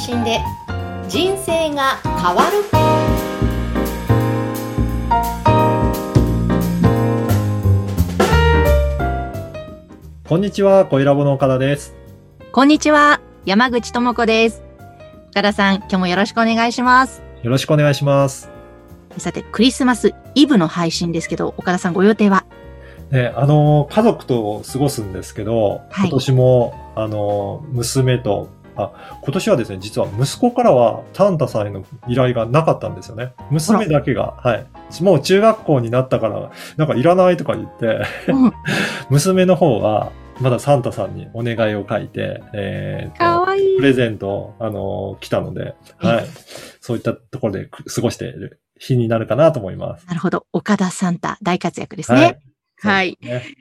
信で人生が変わるこんにちは、小ラボの岡田です。こんにちは、山口智子です。岡田さん、今日もよろしくお願いします。よろしくお願いします。さて、クリスマスイブの配信ですけど、岡田さんご予定は？ね、あの、家族と過ごすんですけど、はい今年も、あの、娘と、あ、今年はですね、実は息子からはサンタさんへの依頼がなかったんですよね。娘だけが、はい。もう中学校になったから、なんかいらないとか言って、うん 娘の方は、まだサンタさんにお願いを書いて、えーとかわいいプ。レゼントを、あの、来たので、はい。そういったところでく過ごしている日になるかなと思います。なるほど。岡田サンタ、大活躍ですね。はいそうですね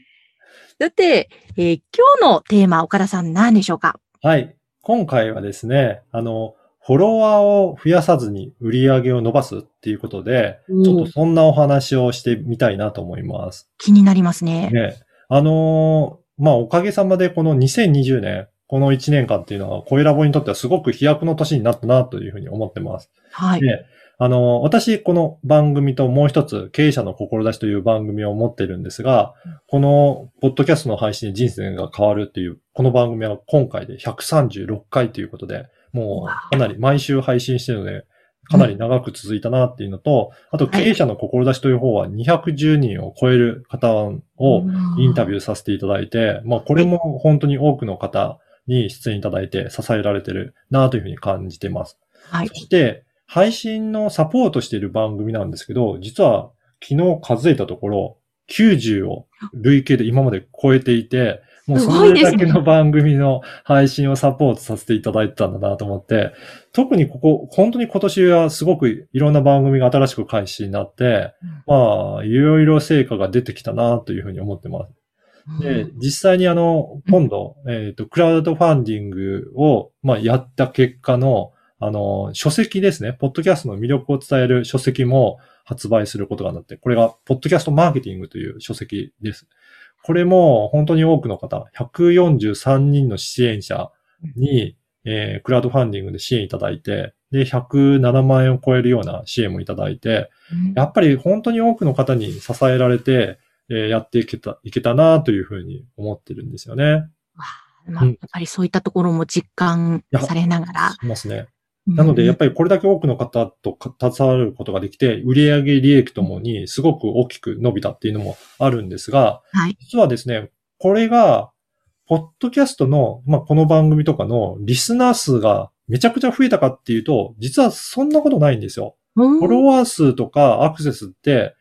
だって、えー今日のテーマ、岡田さん何でしょうか？はい。今回はですね、あの、フォロワーを増やさずに売り上げを伸ばすっていうことで、ちょっとそんなお話をしてみたいなと思います。気になりますね。ね。あのーまあ、おかげさまでこの2020年、この1年間っていうのは、コエラボにとってはすごく飛躍の年になったなというふうに思ってます。はい。で、あの、私、この番組ともう一つ、経営者の志という番組を持ってるんですが、この、ポッドキャストの配信で人生が変わるっていう、この番組は今回で136回ということで、もう、かなり毎週配信してるので、かなり長く続いたなっていうのと、あと、経営者の志という方は210人を超える方をインタビューさせていただいて、まあ、これも本当に多くの方に出演いただいて支えられてるなというふうに感じてます。はいそ。して、配信のサポートしている番組なんですけど、実は昨日数えたところ、90を累計で今まで超えていて、もうそれだけの番組の配信をサポートさせていただいてたんだなと思って、特にここ、本当に今年はすごくいろんな番組が新しく開始になって、まあ、いろいろ成果が出てきたなというふうに思ってます。で、実際にあの、今度、えっ、と、クラウドファンディングを、まあ、やった結果の、あの、書籍ですね。ポッドキャストの魅力を伝える書籍も発売することがなって、これが、ポッドキャストマーケティングという書籍です。これも、本当に多くの方、143人の支援者に、えークラウドファンディングで支援いただいて、で、107万円を超えるような支援もいただいて、うんやっぱり本当に多くの方に支えられて、えーやっていけた、いけたなというふうに思ってるんですよね。まあ、やっぱりそういったところも実感されながら。しますね。なので、やっぱりこれだけ多くの方とか携わることができて、売上利益ともにすごく大きく伸びたっていうのもあるんですが、はい。実はですね、これが、ポッドキャストの、まあ、この番組とかのリスナー数がめちゃくちゃ増えたかっていうと、実はそんなことないんですよ。フフォロワー数とかアクセスって、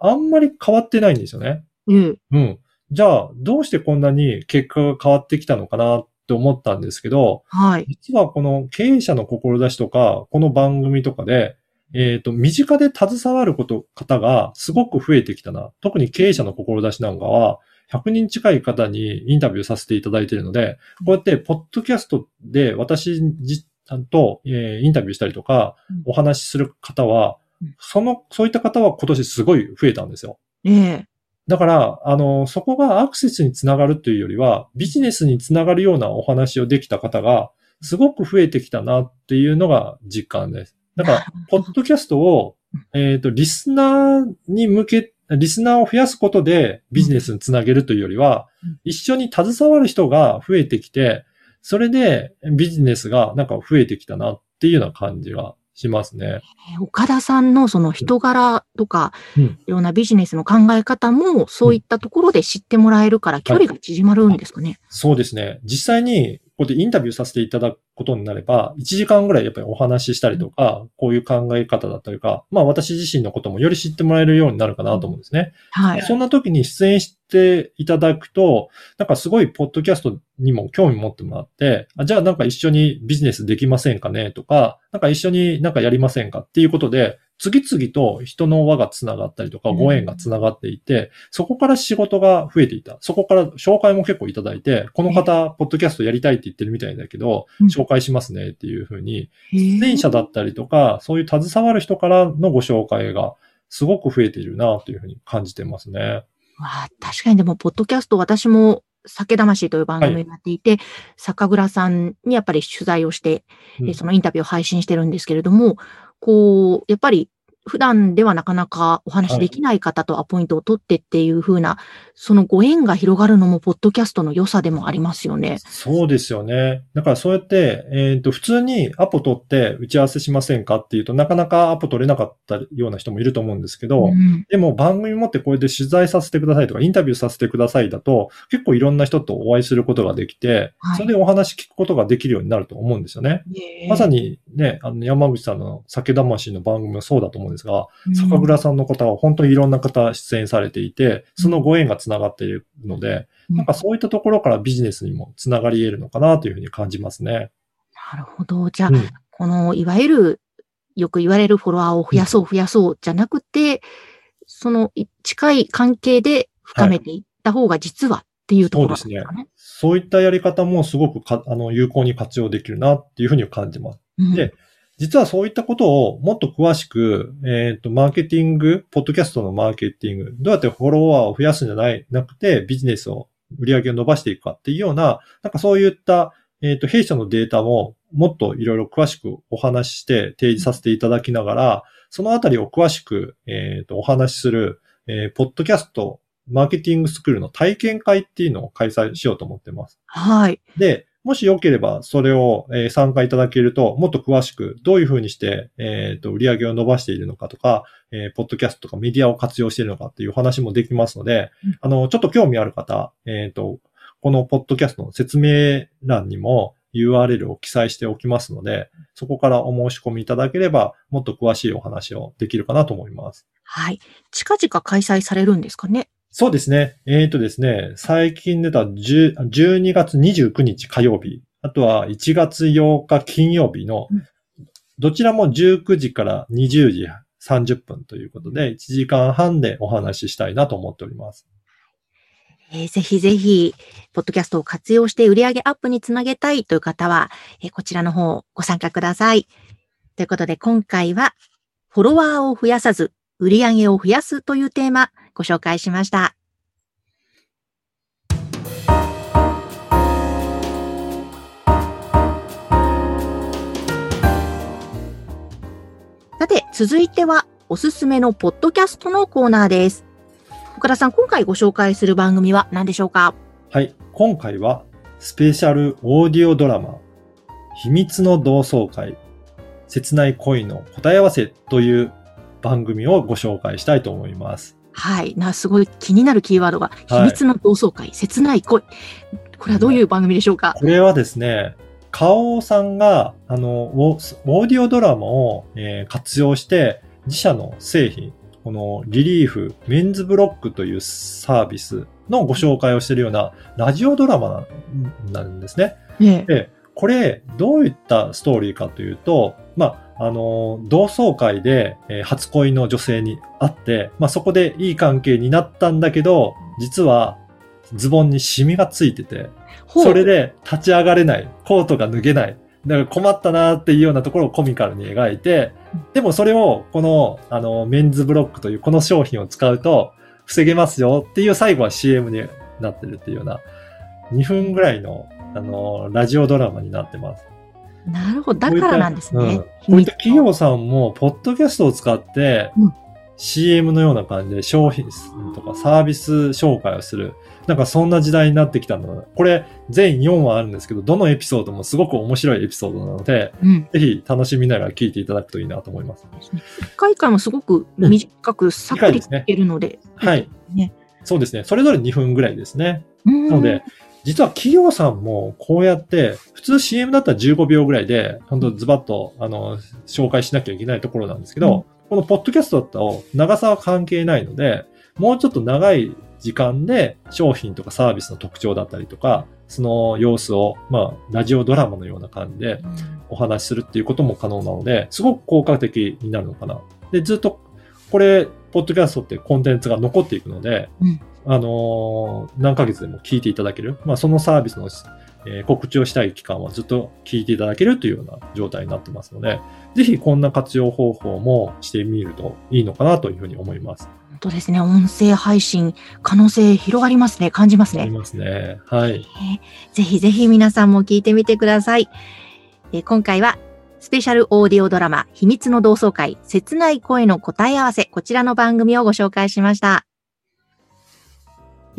あんまり変わってないんですよね。うん。うん。じゃあ、どうしてこんなに結果が変わってきたのかなって思ったんですけど、はい。実はこの経営者の志とか、この番組とかで、えっ、と、身近で携わること、方がすごく増えてきたな。特に経営者の志なんかは、100人近い方にインタビューさせていただいているので、こうやって、ポッドキャストで私じと、えーインタビューしたりとかうん、お話しする方はうん、その、そういった方は今年すごい増えたんですよ。ええ。だから、あの、そこがアクセスにつながるというよりは、ビジネスにつながるようなお話をできた方が、すごく増えてきたなっていうのが実感です。だから、ポッドキャストを、えっ、と、リスナーに向け、リスナーを増やすことでビジネスにつなげるというよりはうん、一緒に携わる人が増えてきて、それでビジネスがなんか増えてきたなっていうような感じがしますね。え岡田さんのその人柄とか、うんいろんなビジネスの考え方も、そういったところで知ってもらえるから、距離が縮まるんですかね。そうですね。実際に、こうやってインタビューさせていただくことになれば、1時間ぐらいやっぱりお話ししたりとか、こういう考え方だったりとか、まあ私自身のこともより知ってもらえるようになるかなと思うんですね。はい。そんな時に出演していただくと、なんかすごいポッドキャストにも興味持ってもらって、あじゃあなんか一緒にビジネスできませんかねとか、なんか一緒になんかやりませんかっていうことで、次々と人の輪がつながったりとか、うん。ご縁がつながっていて、そこから仕事が増えていた。そこから紹介も結構いただいて、この方、ポッドキャストやりたいって言ってるみたいだけど、うん。紹介しますねっていうふうに、出出演者だったりとか、そういう携わる人からのご紹介がすごく増えているなというふうに感じてますね。わあ確かにでも、ポッドキャスト私も酒魂という番組をやっていて、酒蔵さんにやっぱり取材をして、うん。えーそのインタビューを配信してるんですけれども、こう、やっぱり普段ではなかなかお話しできない方とアポイントを取ってっていう風な、そのご縁が広がるのも、ポッドキャストの良さでもありますよね。そうですよね。だからそうやって、えっ、と、普通にアポ取って打ち合わせしませんかっていうとなかなかアポ取れなかったような人もいると思うんですけど、うんでも番組持ってこれで取材させてくださいとかインタビューさせてくださいだと結構いろんな人とお会いすることができて、はいそれでお話聞くことができるようになると思うんですよね。まさ、にね、あの山口さんの酒魂の番組もそうだと思うんですが、うん酒蔵さんの方は本当にいろんな方出演されていて、そのご縁がつながっているので、うんなんかそういったところからビジネスにもつながり得るのかなというふうに感じますね。なるほど。じゃあ、うんこの、いわゆる、よく言われるフォロワーを増やそう、増やそう、じゃなくて、その、い近い関係で深めていった方が実はっていうところなんですかね。そういったやり方もすごくかあの有効に活用できるなっていうふうに感じます。うんで実はそういったことをもっと詳しく、えっ、と、マーケティング、ポッドキャストのマーケティング、どうやってフォロワーを増やすんじゃない、なくて、ビジネスを、売り上げを伸ばしていくかっていうような、なんかそういった、えっ、と、弊社のデータももっといろいろ詳しくお話しして提示させていただきながら、そのあたりを詳しく、えっ、と、お話しする、えーポッドキャスト、マーケティングスクールの体験会っていうのを開催しようと思ってます。はい。で、もしよければ、それを、えー参加いただけると、もっと詳しく、どういうふうにして、えっ、と、売り上げを伸ばしているのかとか、えーポッドキャストとかメディアを活用しているのかっていう話もできますので、うんあの、ちょっと興味ある方、えっ、と、このポッドキャストの説明欄にも URL を記載しておきますので、そこからお申し込みいただければ、もっと詳しいお話をできるかなと思います。はい。近々開催されるんですかね？そうですね。えっ、とですね、最近出た10 12月29日火曜日、あとは1月8日金曜日のうん、どちらも19時から20時30分ということで、1時間半でお話ししたいなと思っております。えーぜひぜひ、ポッドキャストを活用して売上アップにつなげたいという方は、えーこちらの方ご参加ください。ということで、今回は、フォロワーを増やさず、売上を増やすというテーマ、ご紹介しました。さて、続いては、おすすめのポッドキャストのコーナーです。岡田さん、今回ご紹介する番組は何でしょうか？はい。今回は、スペシャルオーディオドラマ、秘密の同窓会、切ない恋の答え合わせという番組をご紹介したいと思います。はい。な、すごい気になるキーワードが、はい秘密の同窓会、切ない恋。これはどういう番組でしょうか？これはですね、カオさんが、あの、オーディオドラマを、えー活用して、自社の製品、このリリーフ、メンズブロックというサービスのご紹介をしているようなラジオドラマななんですね。ええ。で、これ、どういったストーリーかというと、まあ、あの、同窓会で、えー初恋の女性に会って、まあ、そこでいい関係になったんだけど、実は、ズボンにシミがついてて、それで立ち上がれない、コートが脱げない、だから困ったなっていうようなところをコミカルに描いてうん、でもそれをこの、あの、メンズブロックというこの商品を使うと防げますよっていう最後は CM になってるっていうような、2分ぐらいの、あの、ラジオドラマになってます。なるほど。だからなんですね。うん。こういった企業さんも、ポッドキャストを使ってうん、CM のような感じで商品とかサービス紹介をする。なんかそんな時代になってきたの。これ、全4話あるんですけど、どのエピソードもすごく面白いエピソードなので、うん。ぜひ楽しみながら聞いていただくといいなと思います。一回一回もすごく短くさっくり聞けるので。はい。ね。そうですね。それぞれ2分ぐらいですね。うん。なので、実は企業さんもこうやって、普通 CM だったら15秒ぐらいで、本当ズバッと、あの、紹介しなきゃいけないところなんですけど、このポッドキャストだと長さは関係ないので、もうちょっと長い時間で商品とかサービスの特徴だったりとか、その様子を、まあ、ラジオドラマのような感じでお話しするっていうことも可能なので、すごく効果的になるのかな。で、ずっと、これ、ポッドキャストってコンテンツが残っていくので、うんあのー何ヶ月でも聞いていただける。まあ、そのサービスの、えー告知をしたい期間はずっと聞いていただけるというような状態になってますので、ぜひこんな活用方法もしてみるといいのかなというふうに思います。本当ですね。音声配信、可能性広がりますね。感じますね。ありますね。はい。ぜひぜひ皆さんも聞いてみてください。えー今回は、スペシャルオーディオドラマ、秘密の同窓会、切ない声の答え合わせ、こちらの番組をご紹介しました。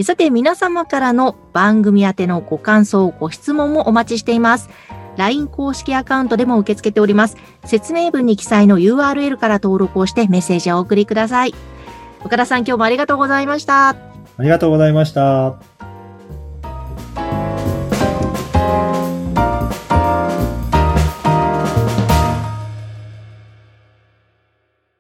さて、皆様からの番組宛てのご感想、ご質問もお待ちしています。LINE 公式アカウントでも受け付けております。説明文に記載の URL から登録をしてメッセージをお送りください。岡田さん、今日もありがとうございました。ありがとうございました。